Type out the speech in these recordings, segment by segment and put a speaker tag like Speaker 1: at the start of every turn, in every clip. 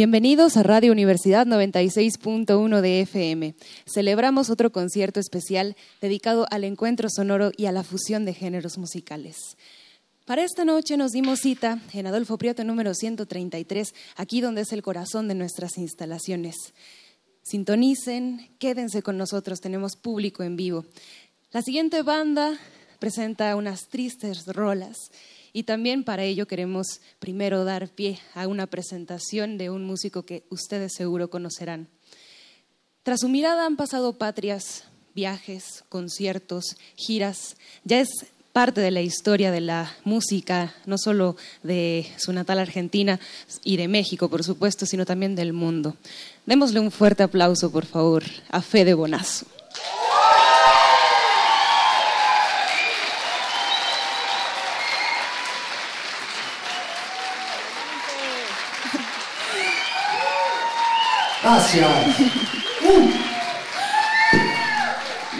Speaker 1: Bienvenidos a Radio Universidad 96.1 de FM. Celebramos otro concierto especial dedicado al encuentro sonoro y a la fusión de géneros musicales. Para esta noche nos dimos cita en Adolfo Prieto número 133, aquí donde es el corazón de nuestras instalaciones. Sintonicen, quédense con nosotros, tenemos público en vivo. La siguiente banda presenta unas tristes rolas y también para ello queremos primero dar pie a una presentación de un músico que ustedes seguro conocerán. Tras su mirada han pasado patrias, viajes, conciertos, giras. Ya es parte de la historia de la música, no solo de su natal Argentina y de México, por supuesto, sino también del mundo. Démosle un fuerte aplauso, por favor, a Fede Bonazo.
Speaker 2: Gracias.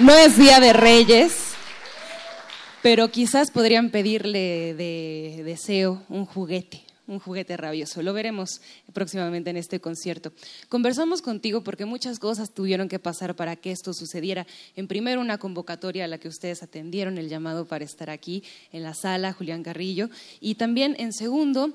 Speaker 1: No es Día de Reyes, pero quizás podrían pedirle de deseo un juguete, un juguete rabioso. Lo veremos próximamente en este concierto. Conversamos contigo porque muchas cosas tuvieron que pasar para que esto sucediera. En primero, una convocatoria a la que ustedes atendieron el llamado para estar aquí en la sala, Julián Carrillo. Y también, en segundo,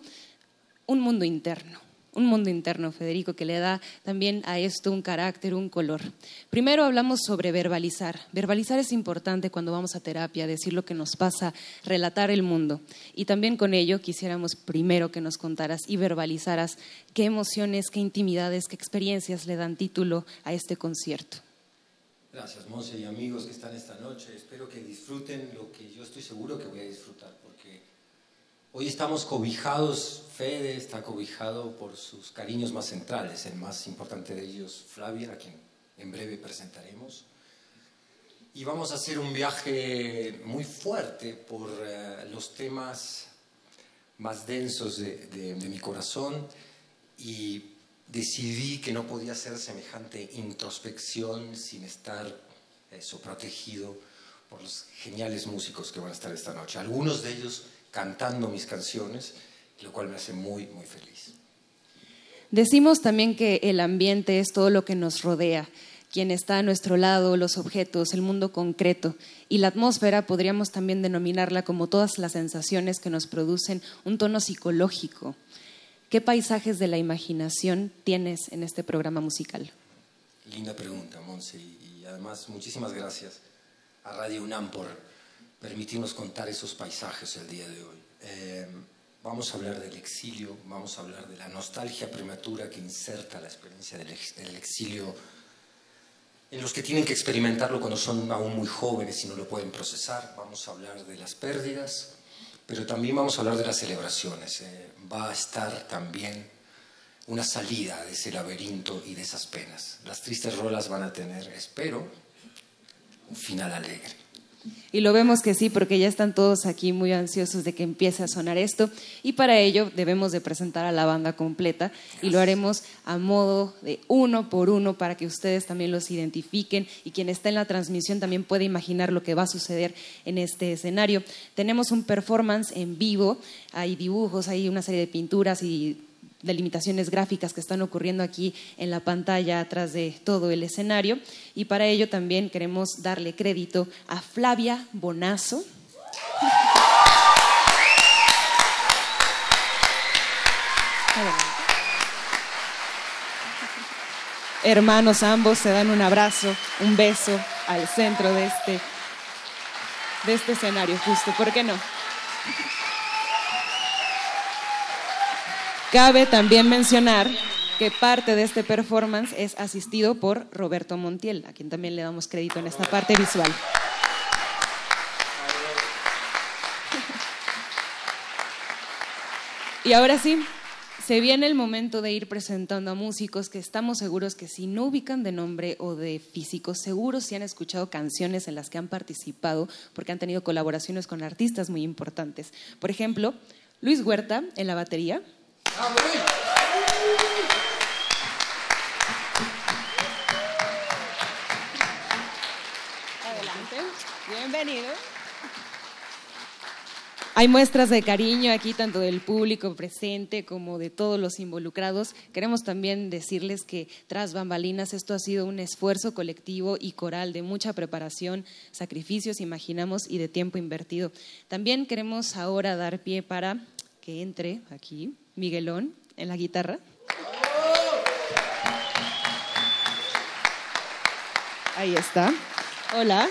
Speaker 1: un mundo interno un mundo interno, Federico, que le da también a esto un carácter, un color. Primero hablamos sobre verbalizar. Verbalizar es importante cuando vamos a terapia, decir lo que nos pasa, relatar el mundo. Y también con ello quisiéramos primero que nos contaras y verbalizaras qué emociones, qué intimidades, qué experiencias le dan título a este concierto.
Speaker 2: Gracias, Monse y amigos que están esta noche. Espero que disfruten lo que yo estoy seguro que voy a disfrutar, hoy estamos cobijados Fede está cobijado por sus cariños más centrales, el más importante de ellos, Flavia, a quien en breve presentaremos. Y vamos a hacer un viaje muy fuerte por eh, los temas más densos de, mi corazón y decidí que no podía hacer semejante introspección sin estar eso, protegido por los geniales músicos que van a estar esta noche. Algunos de ellos cantando mis canciones lo cual me hace muy, muy feliz.
Speaker 1: Decimos también que el ambiente es todo lo que nos rodea, quien está a nuestro lado, los objetos, el mundo concreto. Y la atmósfera podríamos también denominarla como todas las sensaciones que nos producen un tono psicológico. ¿Qué paisajes de la imaginación tienes en este programa musical?
Speaker 2: Linda pregunta, Monse, y además muchísimas gracias a Radio UNAM por permitirnos contar esos paisajes el día de hoy. Eh, Vamos a hablar del exilio, vamos a hablar de la nostalgia prematura que inserta la experiencia del, exilio en los que tienen que experimentarlo cuando son aún muy jóvenes y no lo pueden procesar. Vamos a hablar de las pérdidas, pero también vamos a hablar de las celebraciones. Eh, va a estar también una salida de ese laberinto y de esas penas. Las tristes rolas van a tener, espero, un final alegre.
Speaker 1: Y lo vemos que sí, porque ya están todos aquí muy ansiosos de que empiece a sonar esto. Y para ello debemos de presentar a la banda completa y lo haremos a modo de uno por uno para que ustedes también los identifiquen y quien está en la transmisión también puede imaginar lo que va a suceder en este escenario. Tenemos un performance en vivo, hay dibujos, hay una serie de pinturas y delimitaciones gráficas que están ocurriendo aquí en la pantalla atrás de todo el escenario. Y para ello también queremos darle crédito a Flavia Bonazo. Hermanos ambos se dan un abrazo, un beso al centro de este, de este escenario, justo, ¿por qué no? Cabe también mencionar que parte de este performance es asistido por Roberto Montiel, a quien también le damos crédito en esta parte visual. Y ahora sí, Se viene el momento de ir presentando a músicos que estamos seguros que si no ubican de nombre o de físico, seguros si han escuchado canciones en las que han participado porque han tenido colaboraciones con artistas muy importantes. Por ejemplo, Luis Huerta en la batería. Adelante. Bienvenido. Hay muestras de cariño aquí, tanto del público presente como de todos los involucrados. Queremos también decirles que tras bambalinas esto ha sido un esfuerzo colectivo y coral de mucha preparación, sacrificios, imaginamos, y de tiempo invertido. También queremos ahora dar pie para que entre aquí Miguelón en la guitarra. Ahí está. Hola.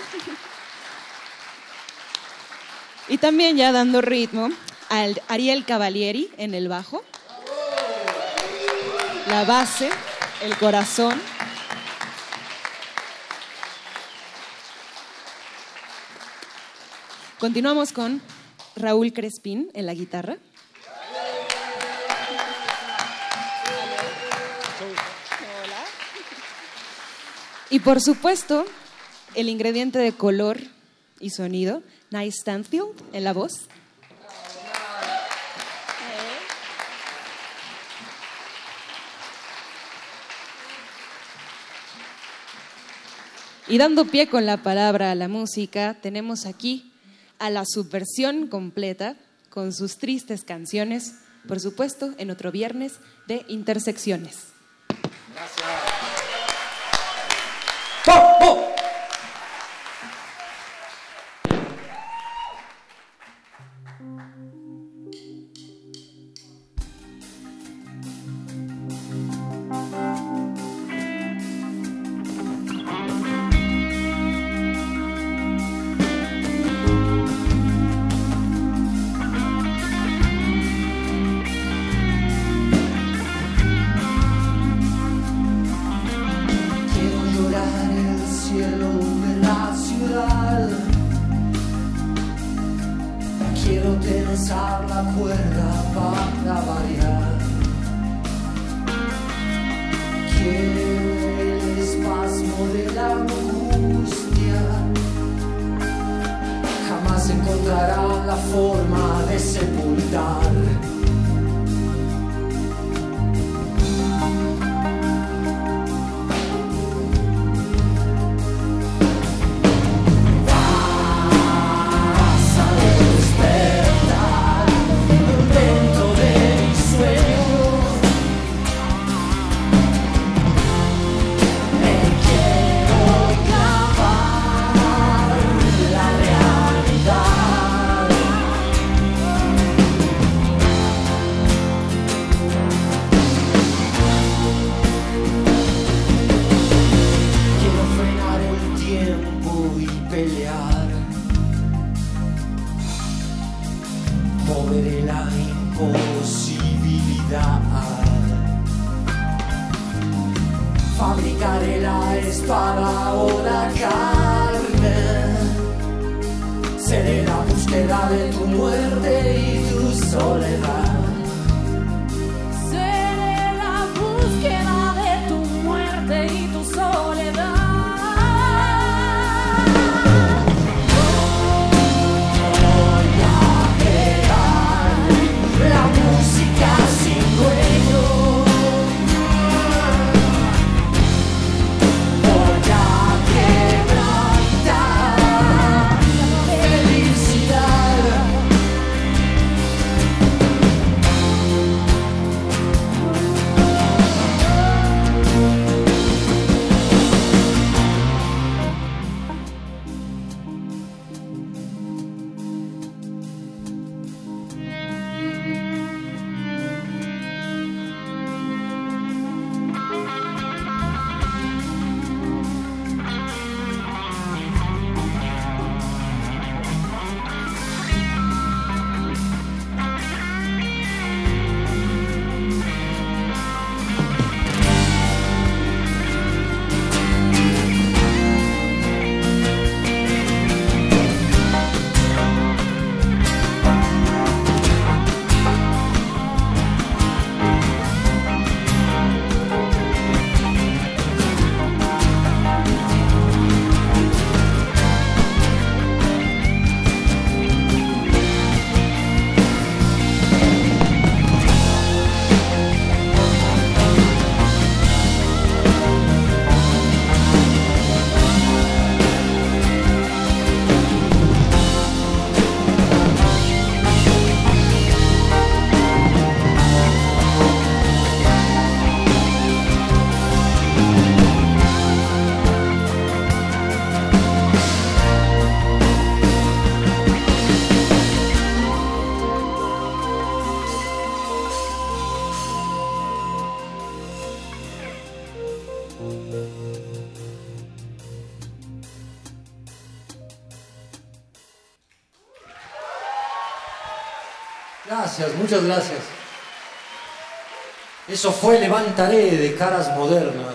Speaker 1: Y también ya dando ritmo al Ariel Cavalieri en el bajo. La base, el corazón. Continuamos con Raúl Crespín en la guitarra. Y por supuesto, el ingrediente de color y sonido, Nice Stanfield en la voz. Y dando pie con la palabra a la música, tenemos aquí a la subversión completa con sus tristes canciones, por supuesto, en otro viernes de Intersecciones. Gracias.
Speaker 2: de la angustia. Jamás encontrará la forma de sepultar. Muchas gracias. Eso fue Levantaré de caras modernas.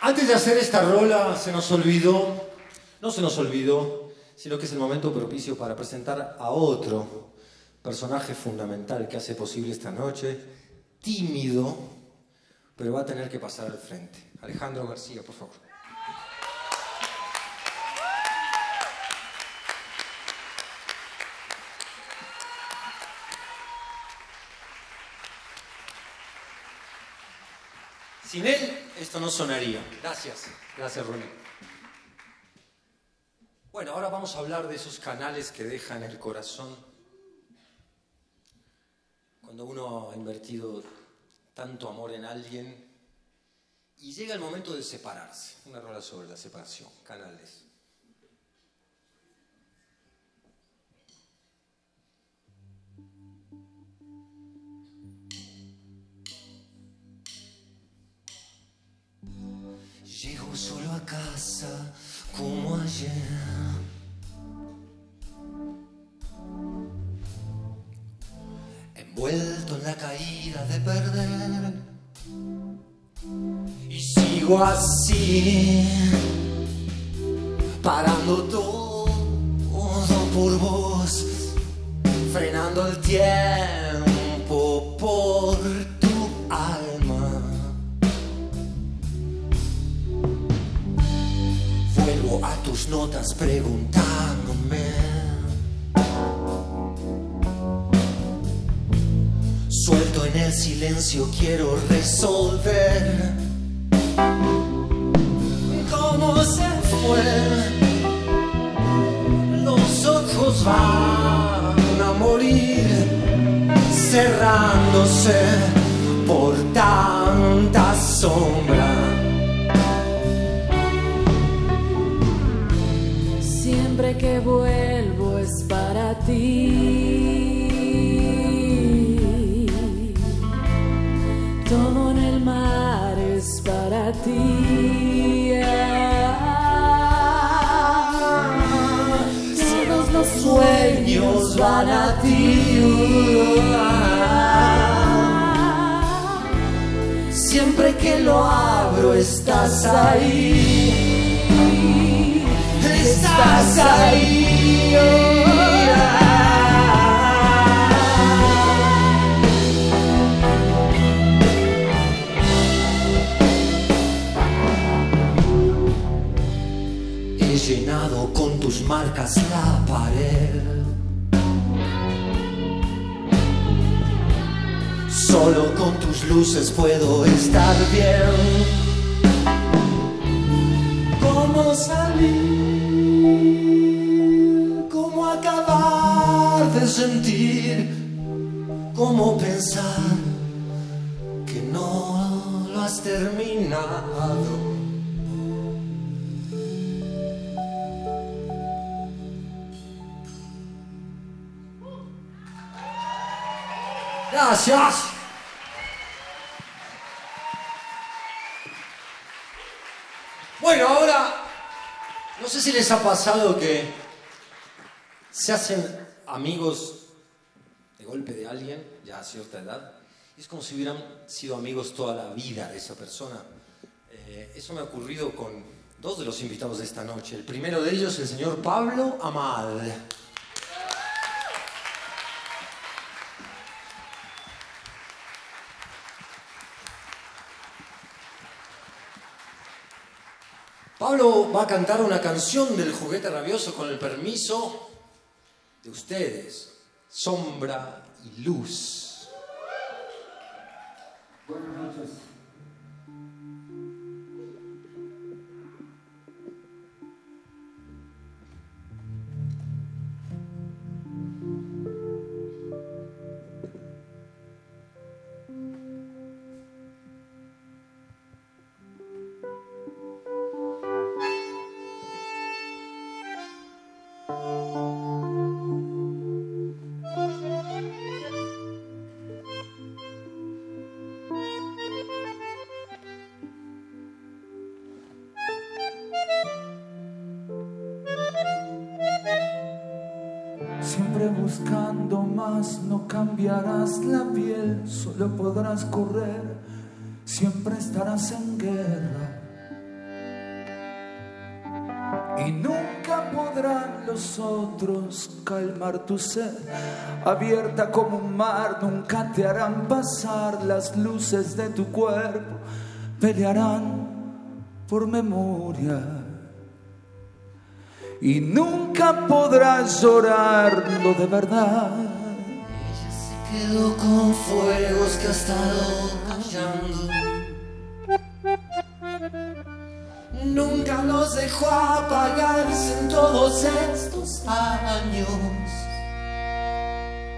Speaker 2: Antes de hacer esta rola, se nos olvidó, no se nos olvidó, sino que es el momento propicio para presentar a otro personaje fundamental que hace posible esta noche, tímido, pero va a tener que pasar al frente. Alejandro García, por favor. Sin él, esto no sonaría. Gracias. Gracias, Ronnie. Bueno, ahora vamos a hablar de esos canales que dejan el corazón cuando uno ha invertido tanto amor en alguien y llega el momento de separarse. Una rola sobre la separación, canales. Llego solo a casa como ayer. envuelto en la caída de perder. Y sigo así, parando todo por vos, frenando el tiempo notas preguntándome. Suelto en el silencio, quiero resolver cómo se fue. Los ojos van a morir cerrándose por tanta sombra.
Speaker 3: Vuelvo es para ti. Todo en el mar es para ti. Todos los sueños van a ti. Siempre que lo abro estás ahí. Estás ahí.
Speaker 2: He llenado con tus marcas la pared. Solo con tus luces puedo estar bien. ¿Cómo salir? Sentir? ¿Cómo pensar que no lo has terminado? Gracias. Bueno, ahora, no sé si les ha pasado que se hacen amigos de golpe de alguien, ya a cierta edad, es como si hubieran sido amigos toda la vida de esa persona. Eh, eso me ha ocurrido con dos de los invitados de esta noche. El primero de ellos, el señor Pablo Amad. Pablo va a cantar una canción del juguete rabioso con el permiso de ustedes, Sombra y Luz.
Speaker 4: Podrás correr, siempre estarás en guerra. Y nunca podrán los otros calmar tu sed, abierta como un mar, nunca te harán pasar las luces de tu cuerpo, pelearán por memoria y nunca podrás llorarlo de verdad.
Speaker 2: Quedó con fuegos que ha estado callando. Nunca los dejó apagarse en todos estos años.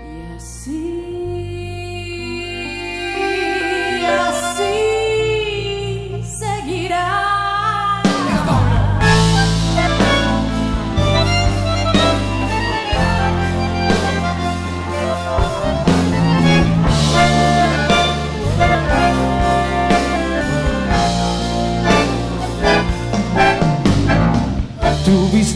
Speaker 3: Y así, así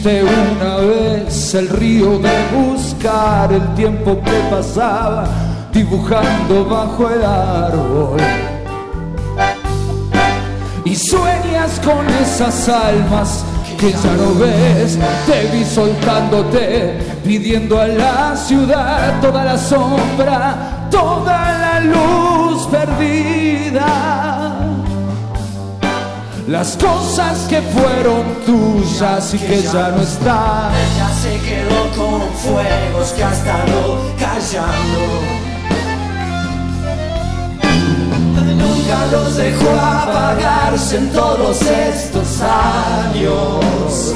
Speaker 4: Tuviste una vez el río de buscar el tiempo que pasaba dibujando bajo el árbol. Y sueñas con esas almas que ya no ves, te vi soltándote, pidiendo a la ciudad toda la sombra, toda la luz perdida. Las cosas que fueron tuyas y que ya no están.
Speaker 2: Ya se quedó con fuegos que ha estado callando. Nunca los dejó apagarse en todos estos años.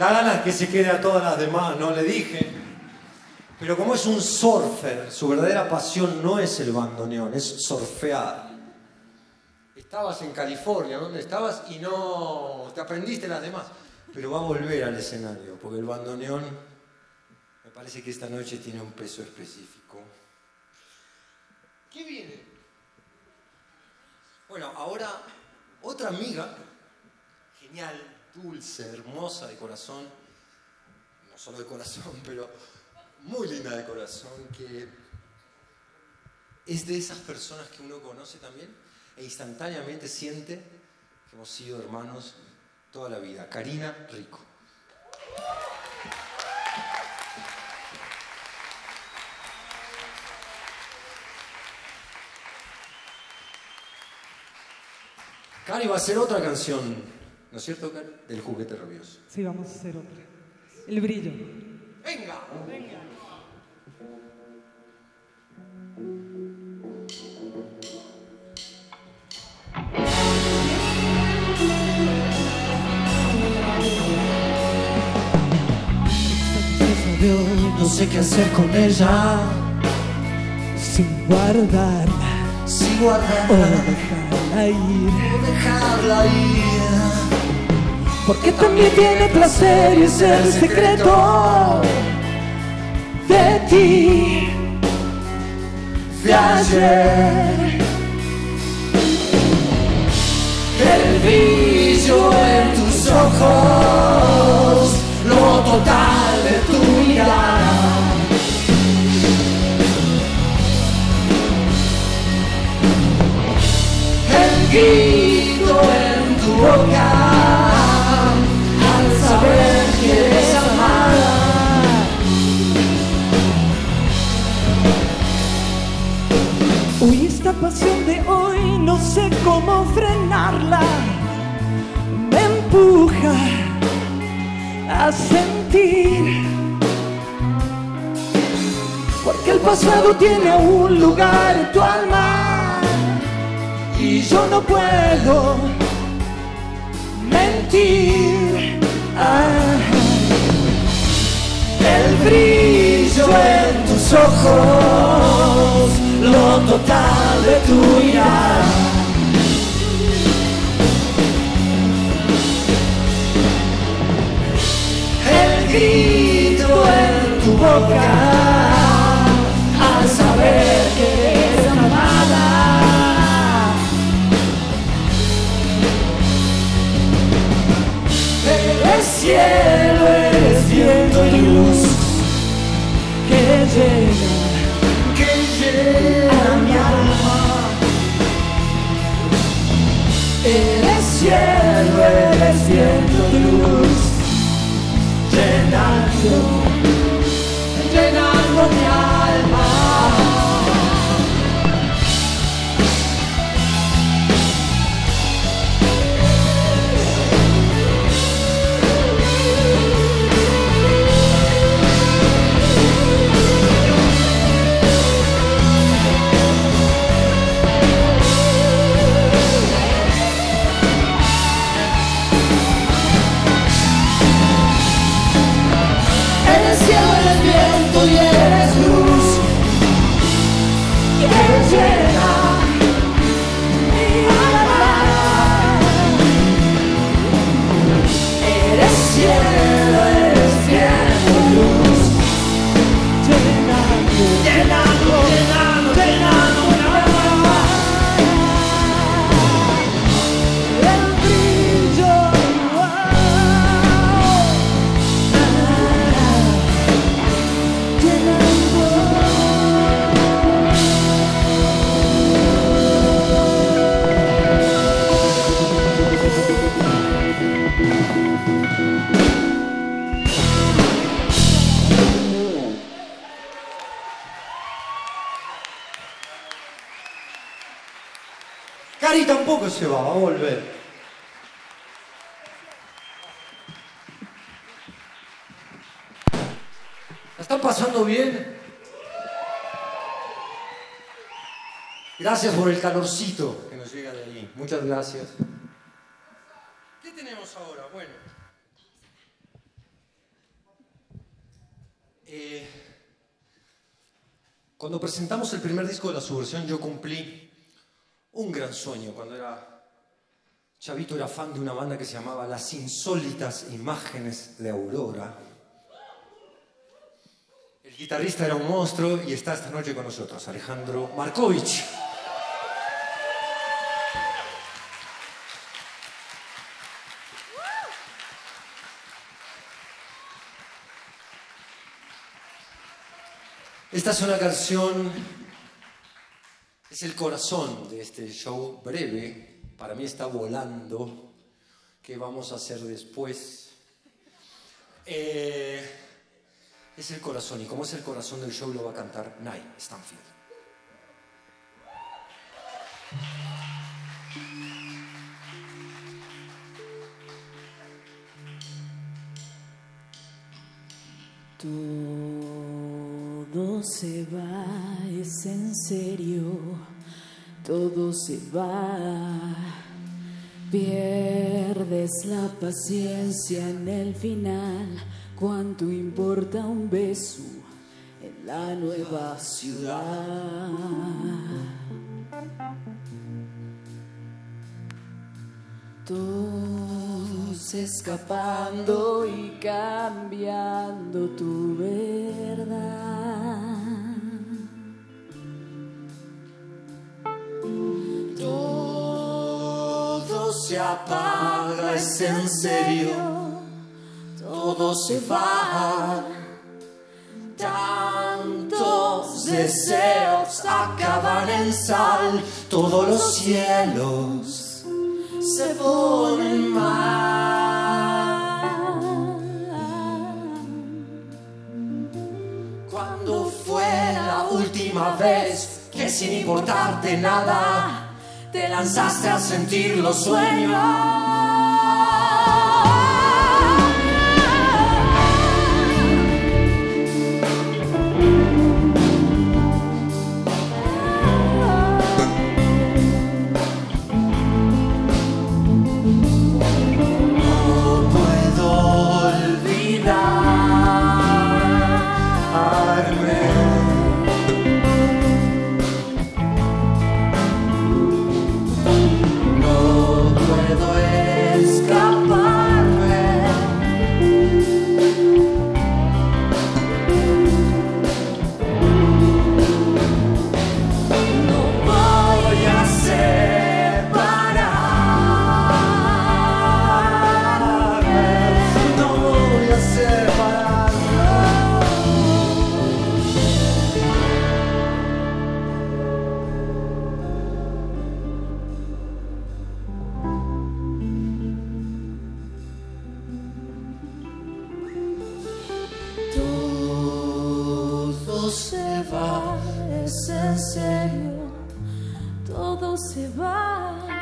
Speaker 4: Da ganas que se quede a todas las demás, no le dije. Pero como es un surfer, su verdadera pasión no es el bandoneón, es surfear. Estabas en California, ¿dónde estabas? Y no te aprendiste las demás. Pero va a volver al escenario, porque el bandoneón me parece que esta noche tiene un peso específico. ¿Qué viene? Bueno, ahora otra amiga, genial, dulce, hermosa de corazón, no solo de corazón, pero muy linda de corazón, que es de esas personas que uno conoce también e instantáneamente siente que hemos sido hermanos toda la vida. Karina Rico. Cari va a hacer otra canción, ¿no es cierto, Cari? Del juguete rabioso.
Speaker 5: Sí, vamos a hacer otra. El brillo.
Speaker 4: ¡Venga!
Speaker 2: No sé qué hacer con ella. Sin guardar
Speaker 4: Si
Speaker 2: o
Speaker 4: guardarla,
Speaker 2: dejarla ir.
Speaker 4: dejarla ir.
Speaker 2: Porque también tiene placer y es el secreto de ti. De. El brillo en tus ojos, lo total de tu mirada. El grito en tu boca, no sé cómo frenarla. Me empuja a sentir. Porque el pasado tiene un lugar en tu alma. Y yo no puedo mentir. Ah. El brillo en tus ojos, lo total de tu mirada. El grito en tu boca, al saber que eres amada. Eres cielo, eres viento y luz que llega, eres viento y luz, llenando tampoco se va, va a volver. ¿La están pasando bien? Gracias por el calorcito que nos llega de ahí. Muchas gracias. ¿Qué tenemos ahora? Bueno. Eh, cuando presentamos el primer disco de la subversión, yo cumplí un gran sueño. Cuando era chavito, era fan de una banda que se llamaba Las Insólitas Imágenes de Aurora. El guitarrista era un monstruo y está esta noche con nosotros, Alejandro Markovich. Esta es una canción, es el corazón de este show breve, para mí está volando, ¿qué vamos a hacer después? Eh, es el corazón, y como es el corazón del show lo va a cantar Nye Stanfield.
Speaker 3: Todo se va, es en serio, todo se va. Pierdes la paciencia en el final, cuánto importa un beso en la nueva ciudad. Todos escapando y cambiando tu verdad.
Speaker 2: Se apaga, es en serio, todo se va. Tantos deseos acaban en sal, todos los cielos se ponen mal. Cuando fue la última vez que sin importarte nada te lanzaste a sentir los sueños. Todo se va.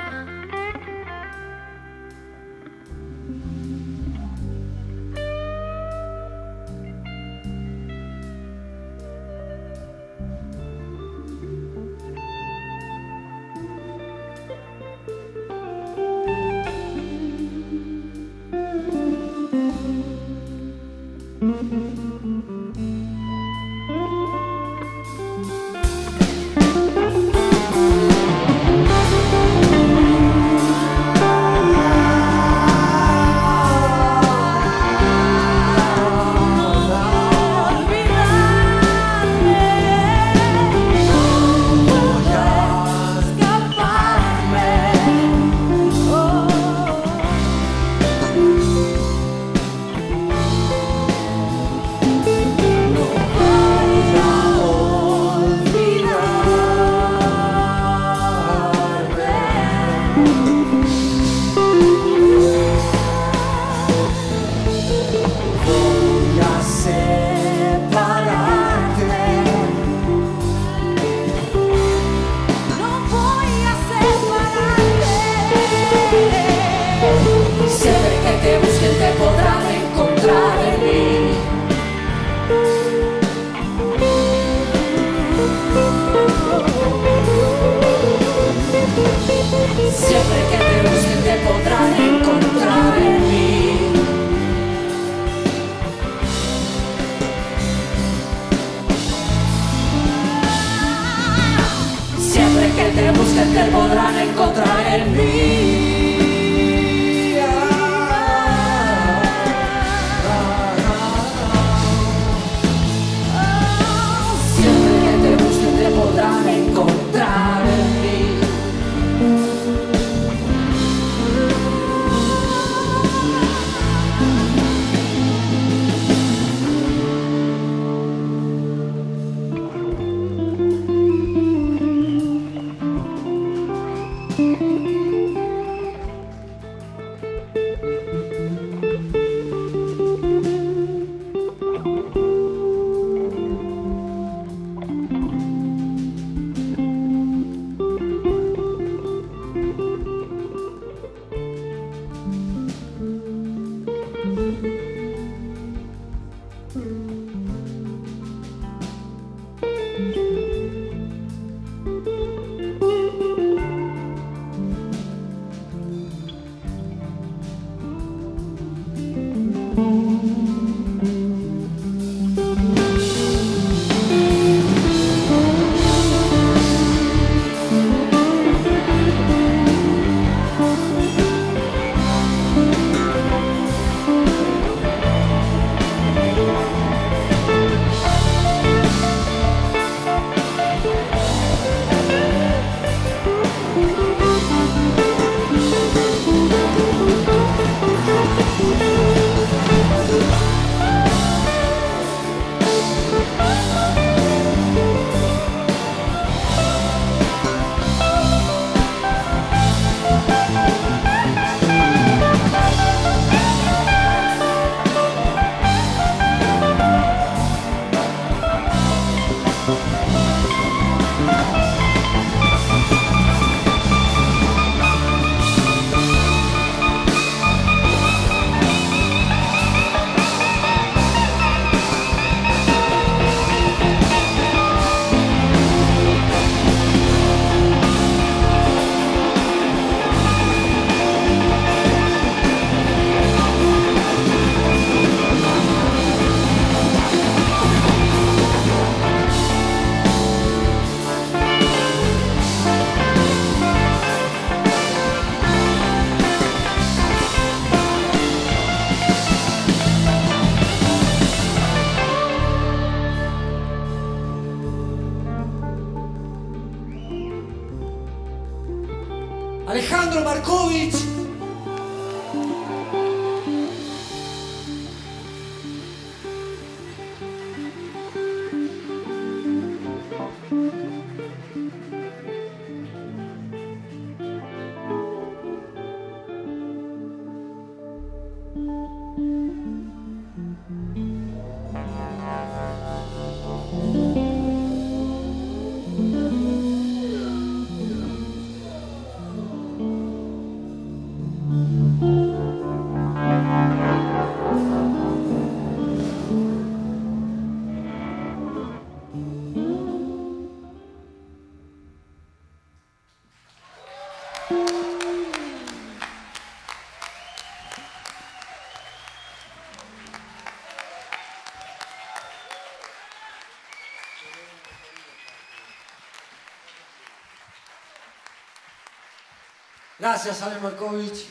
Speaker 2: Gracias, Ale Markovich.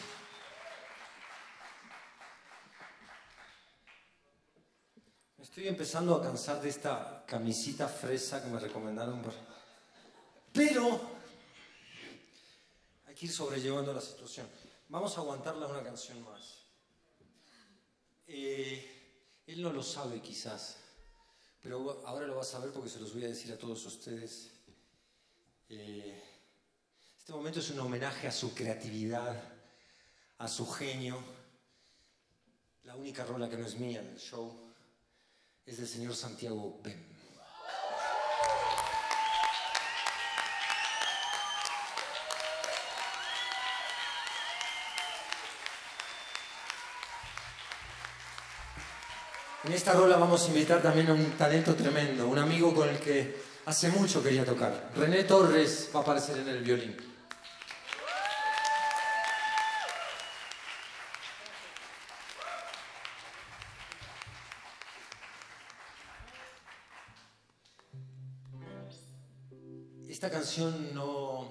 Speaker 2: Me estoy empezando a cansar de esta camisita fresa que me recomendaron. por- Pero hay que ir sobrellevando la situación. Vamos a aguantarla una canción más. Eh, él no lo sabe quizás, pero ahora lo va a saber porque se los voy a decir a todos ustedes. Eh, este momento es un homenaje a su creatividad, a su genio. La única rola que no es mía del show es del señor Santiago Bem. En esta rola vamos a invitar también a un talento tremendo, un amigo con el que hace mucho quería tocar. René Torres va a aparecer en el violín. Esta canción no,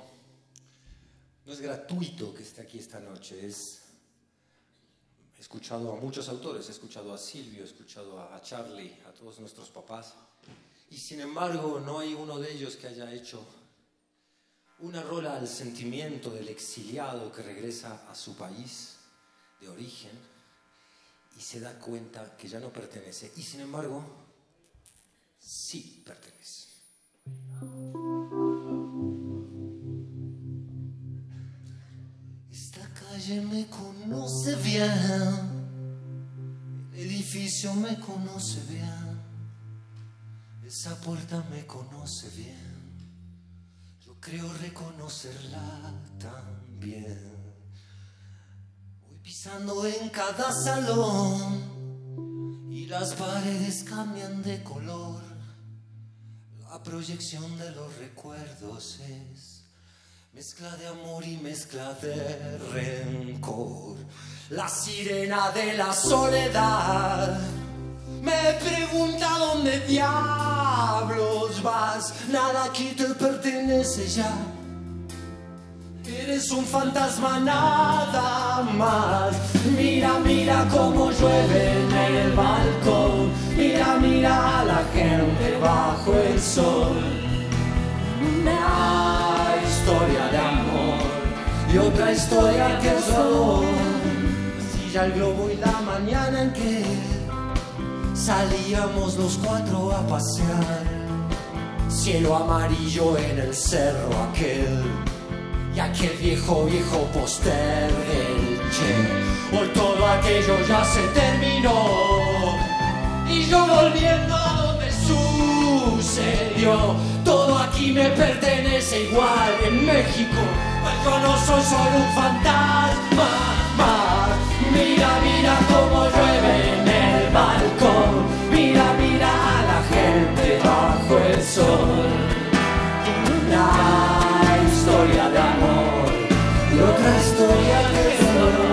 Speaker 2: no es gratuito que esté aquí esta noche, es He escuchado a muchos autores, he escuchado a Silvio, he escuchado a, a Charlie, a todos nuestros papás, y sin embargo no hay uno de ellos que haya hecho una rola al sentimiento del exiliado que regresa a su país de origen y se da cuenta que ya no pertenece, y sin embargo sí pertenece. El edificio me conoce bien, esa puerta me conoce bien, yo creo reconocerla también. Voy pisando en cada salón y las paredes cambian de color, la proyección de los recuerdos es Mezcla de amor y mezcla de rencor. La sirena de la soledad me pregunta dónde diablos vas. Nada aquí te pertenece ya. Eres un fantasma nada más. Mira, mira cómo llueve en el balcón. Mira, mira a la gente bajo el sol. Historia de amor y otra historia que es dolor. Silla el globo y la mañana en que salíamos los cuatro a pasear. Cielo amarillo en el cerro aquel y aquel viejo, viejo póster del Che. Hoy todo aquello ya se terminó y yo volviendo a sucedió. Todo aquí me pertenece igual en México, pues yo no soy solo un fantasma. Mira, mira cómo llueve en el balcón. Mira, mira a la gente bajo el sol. Una historia de amor y otra historia es dolor.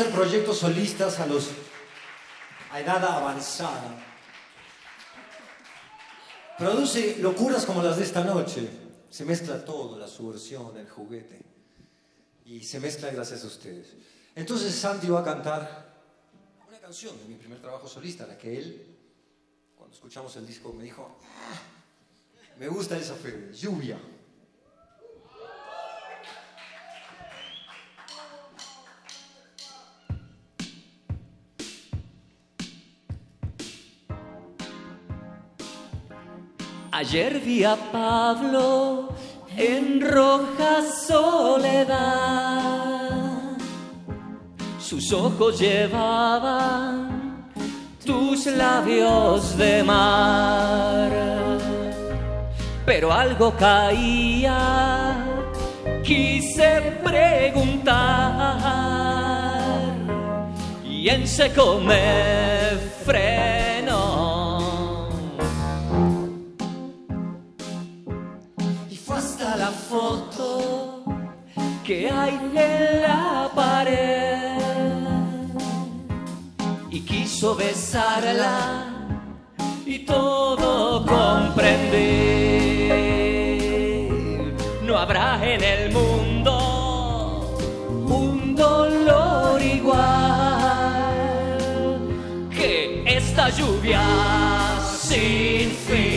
Speaker 2: Hacer proyectos solistas a los a edad avanzada produce locuras como las de esta noche. Se mezcla todo, la subversión, el juguete. Y se mezcla gracias a ustedes. Entonces Santi va a cantar una canción de mi primer trabajo solista, la que él, cuando escuchamos el disco, me dijo, "Ah, me gusta esa fe, lluvia.
Speaker 6: Ayer vi a Pablo en roja soledad. Sus ojos llevaban tus labios de mar. Pero algo caía, quise preguntar y en seco me.
Speaker 2: La foto
Speaker 6: que hay en la pared y quiso besarla y todo comprendí. No habrá en el mundo un dolor igual que esta lluvia sin fin.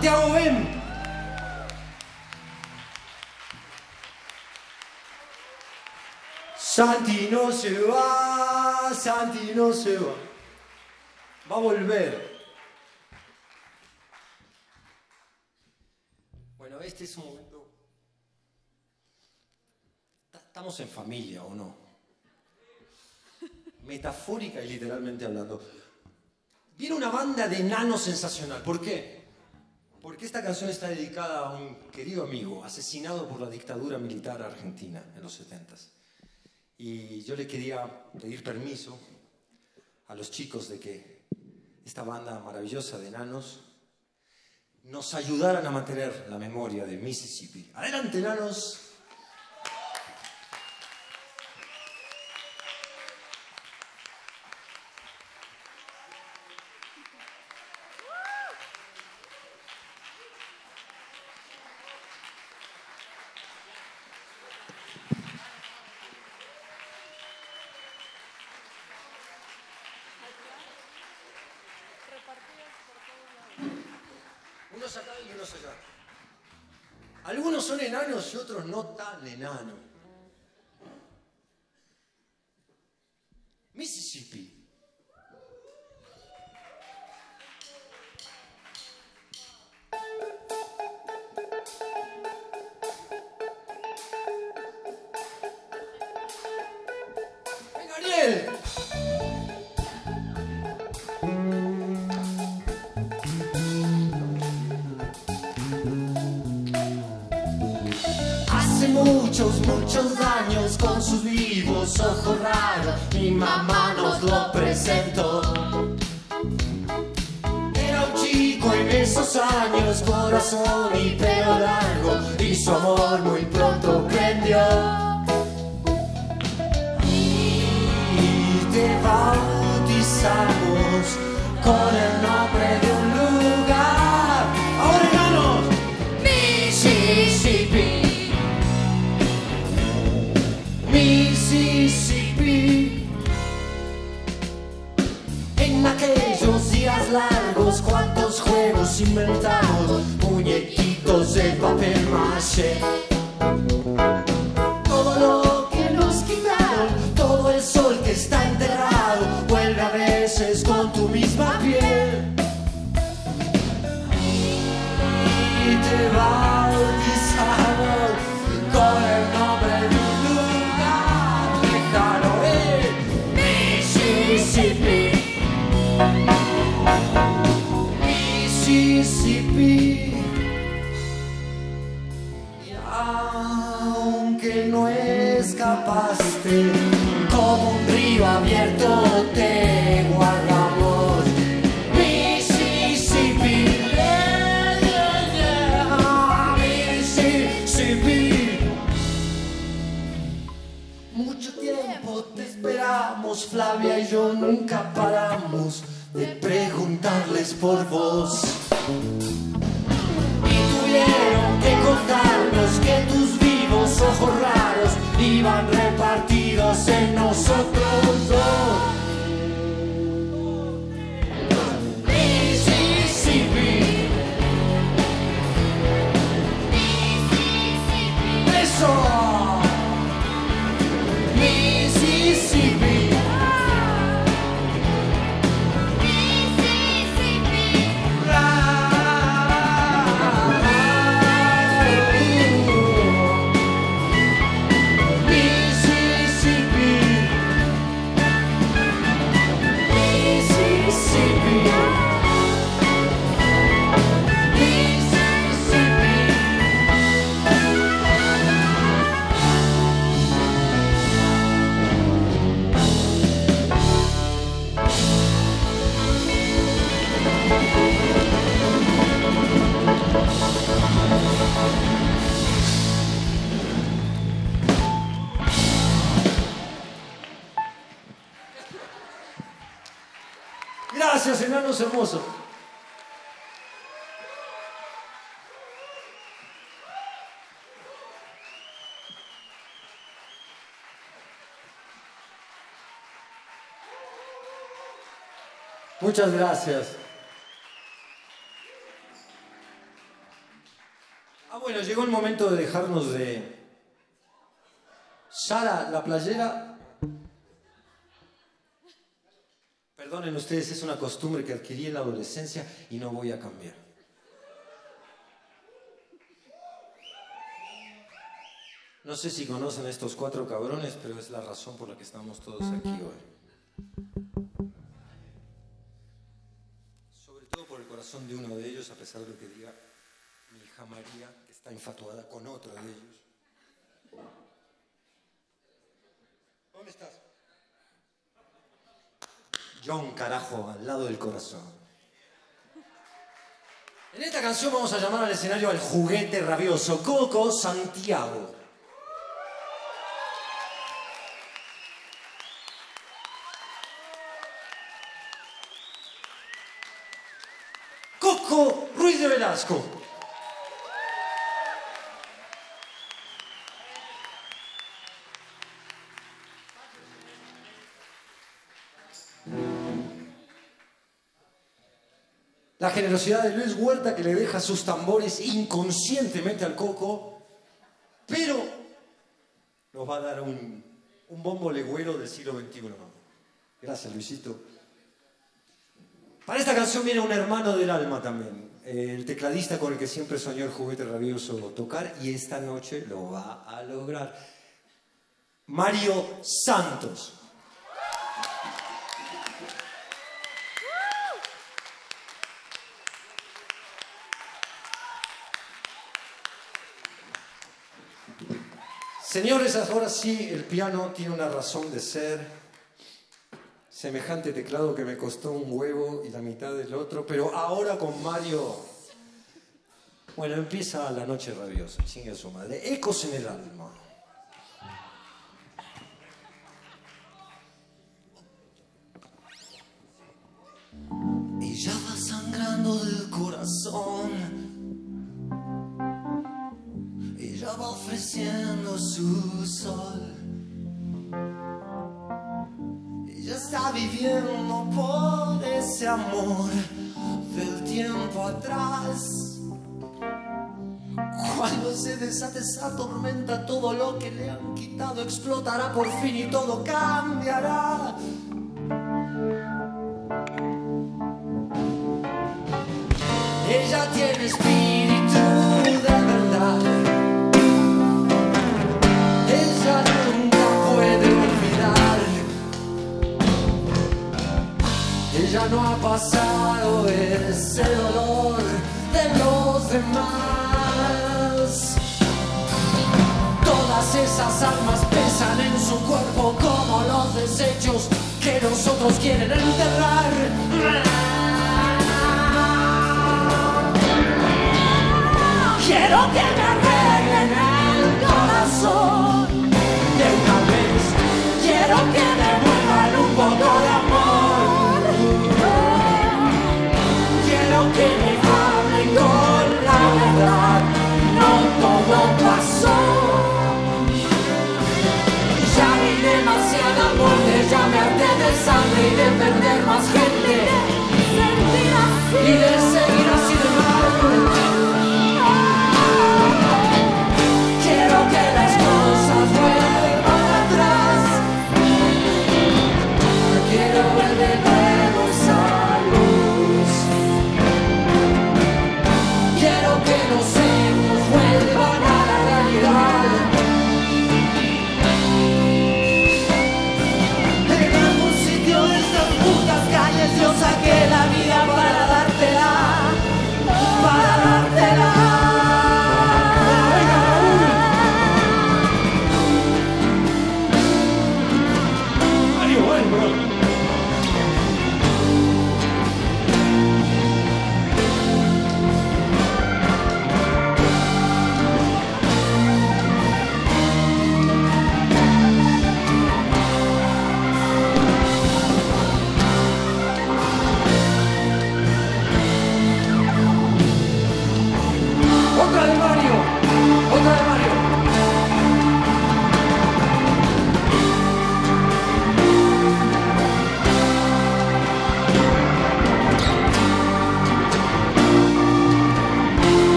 Speaker 2: Santiago, ven. Santi no se va, Santi no se va. Va a volver. Bueno, este es un momento. Ta- Estamos en familia, ¿o no? Metafórica y literalmente hablando. Viene una banda de enanos sensacional. ¿Por qué? Porque esta canción está dedicada a un querido amigo asesinado por la dictadura militar argentina en los 70 Y yo le quería pedir permiso a los chicos de que esta banda maravillosa de enanos nos ayudaran a mantener la memoria de Mississippi. Adelante, enanos. Unos acá y unos allá. Algunos son enanos y otros no tan enanos. Muchos, muchos años con sus vivos ojos raros, mi mamá nos lo presentó. Era un chico en esos años, corazón y pelo largo, y su amor muy pronto prendió. Y te bautizamos con el nombre largos, cuántos juegos inventamos, muñequitos de papel maché. Nunca paramos de preguntarles por vos. Y tuvieron que contarnos que tus vivos ojos raros iban repartidos en nosotros dos. Muchas gracias. Ah, bueno, llegó el momento de dejarnos de... Sara, la playera... Perdonen ustedes, es una costumbre que adquirí en la adolescencia y no voy a cambiar. No sé si conocen a estos cuatro cabrones, pero es la razón por la que estamos todos aquí hoy. Sobre todo por el corazón de uno de ellos, a pesar de lo que diga mi hija María, que está infatuada con otro de ellos. ¿Dónde estás? John, carajo, al lado del corazón. En esta canción vamos a llamar al escenario al juguete rabioso, Coco Santiago. Coco Ruiz de Velasco. La generosidad de Luis Huerta que le deja sus tambores inconscientemente al coco, pero nos va a dar un, un bombo legüero del siglo XXI. Gracias, Luisito. Para esta canción viene un hermano del alma también, el tecladista con el que siempre soñó el juguete rabioso tocar y esta noche lo va a lograr. Mario Santos. Señores, ahora sí, el piano tiene una razón de ser. Semejante teclado que me costó un huevo y la mitad del otro, pero ahora con Mario. Bueno, empieza la noche rabiosa, chingue su madre. Ecos en el alma. Ella va sangrando del corazón. Ofreciendo su sol. Ella está viviendo por ese amor del tiempo atrás. Cuando se desate esa tormenta, todo lo que le han quitado explotará por fin y todo cambiará. Ella tiene espíritu no ha pasado ese dolor de los demás. Todas esas almas pesan en su cuerpo como los desechos que nosotros quieren enterrar. Quiero que me arreglen el corazón de una vez. Quiero que ya me harté de sangre y de perder más gente. Y de seguir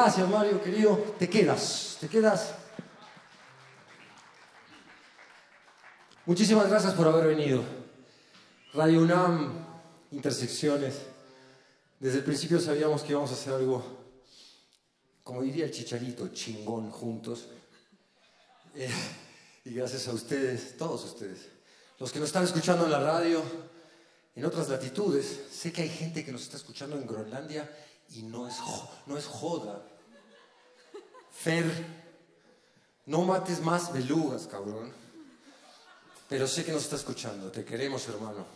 Speaker 2: Gracias, Mario, querido. Te quedas, te quedas. Muchísimas gracias por haber venido. Radio UNAM, Intersecciones. Desde el principio sabíamos que íbamos a hacer algo, como diría el chicharito, chingón juntos. Eh, y gracias a ustedes, todos ustedes, los que nos están escuchando en la radio, en otras latitudes. Sé que hay gente que nos está escuchando en Groenlandia y no es, no es joda. Fer, no mates más belugas, cabrón. Pero sé que nos está escuchando. Te queremos, hermano.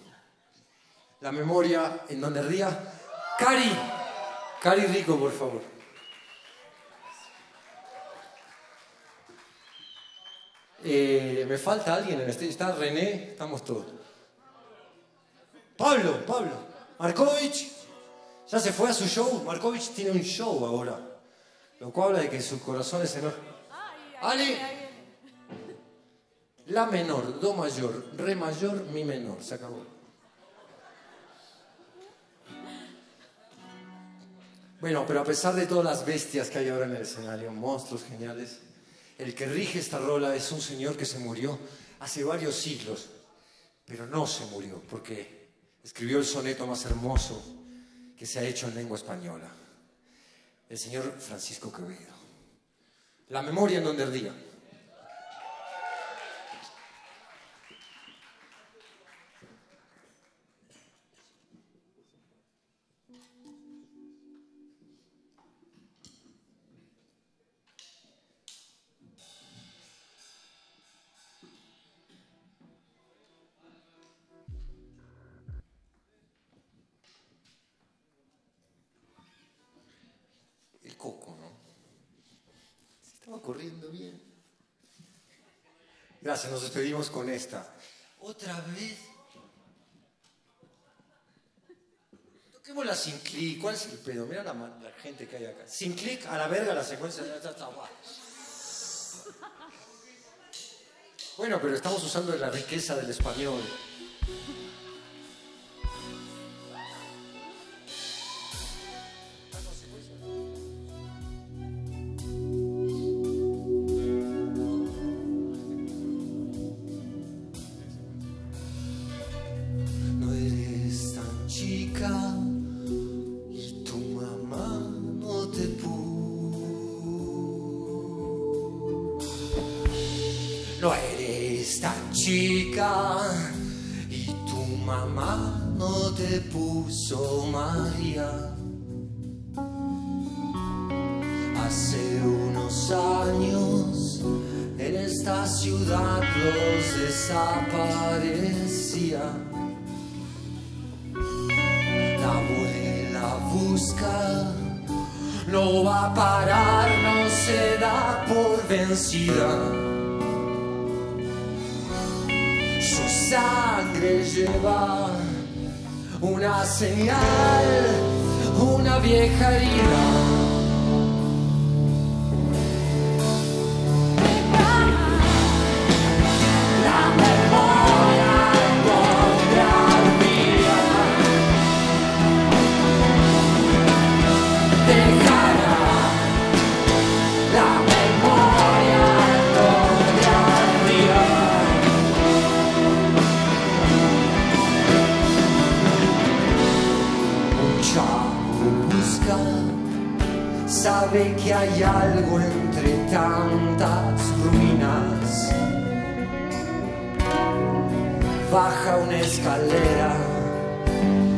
Speaker 2: La memoria en donde ría. Cari. Cari Rico, por favor. Eh, me falta alguien en este. Está René, estamos todos. Pablo, Pablo. Markovich. Ya se fue a su show. Markovich tiene un show ahora. Lo cual habla de que su corazón es enorme. Ali. La menor, do mayor, re mayor, mi menor. Se acabó. Bueno, pero a pesar de todas las bestias que hay ahora en el escenario, monstruos geniales, el que rige esta rola es un señor que se murió hace varios siglos, pero no se murió porque escribió el soneto más hermoso que se ha hecho en lengua española. El señor Francisco Quevedo. La memoria en donde ardía. Nos despedimos con esta. Otra vez. Toquémosla sin clic. ¿Cuál es el pedo? Mira la, gente que hay acá. Sin clic, a la verga la secuencia. Bueno, pero estamos usando la riqueza del español. Su sangre lleva una señal, una vieja herida. Baja una escalera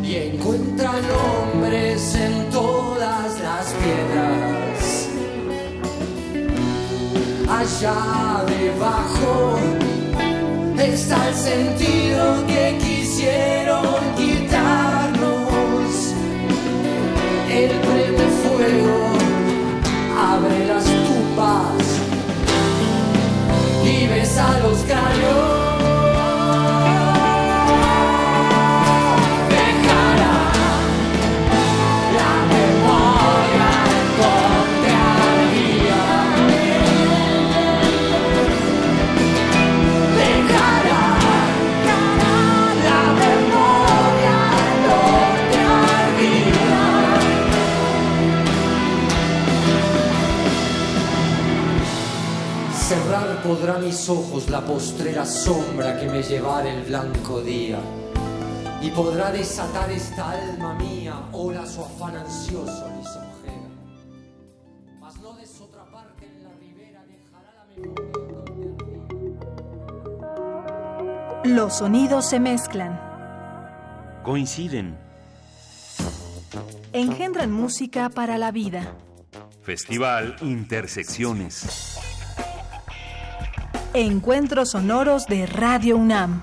Speaker 2: y encuentra nombres en todas las piedras. Allá debajo está el sentido que quisieron quitarnos. El prende fuego, abre las tumbas y besa los cráneos. Podrá mis ojos la postrera sombra que me llevará el blanco día. Y podrá desatar esta alma mía, ola su afán ansioso lisonjera. Mas no des otra parte en la ribera, dejará la memoria donde
Speaker 7: Los sonidos se mezclan,
Speaker 8: Coinciden.
Speaker 7: engendran música para la vida.
Speaker 8: Festival Intersecciones.
Speaker 7: Encuentros sonoros de Radio UNAM.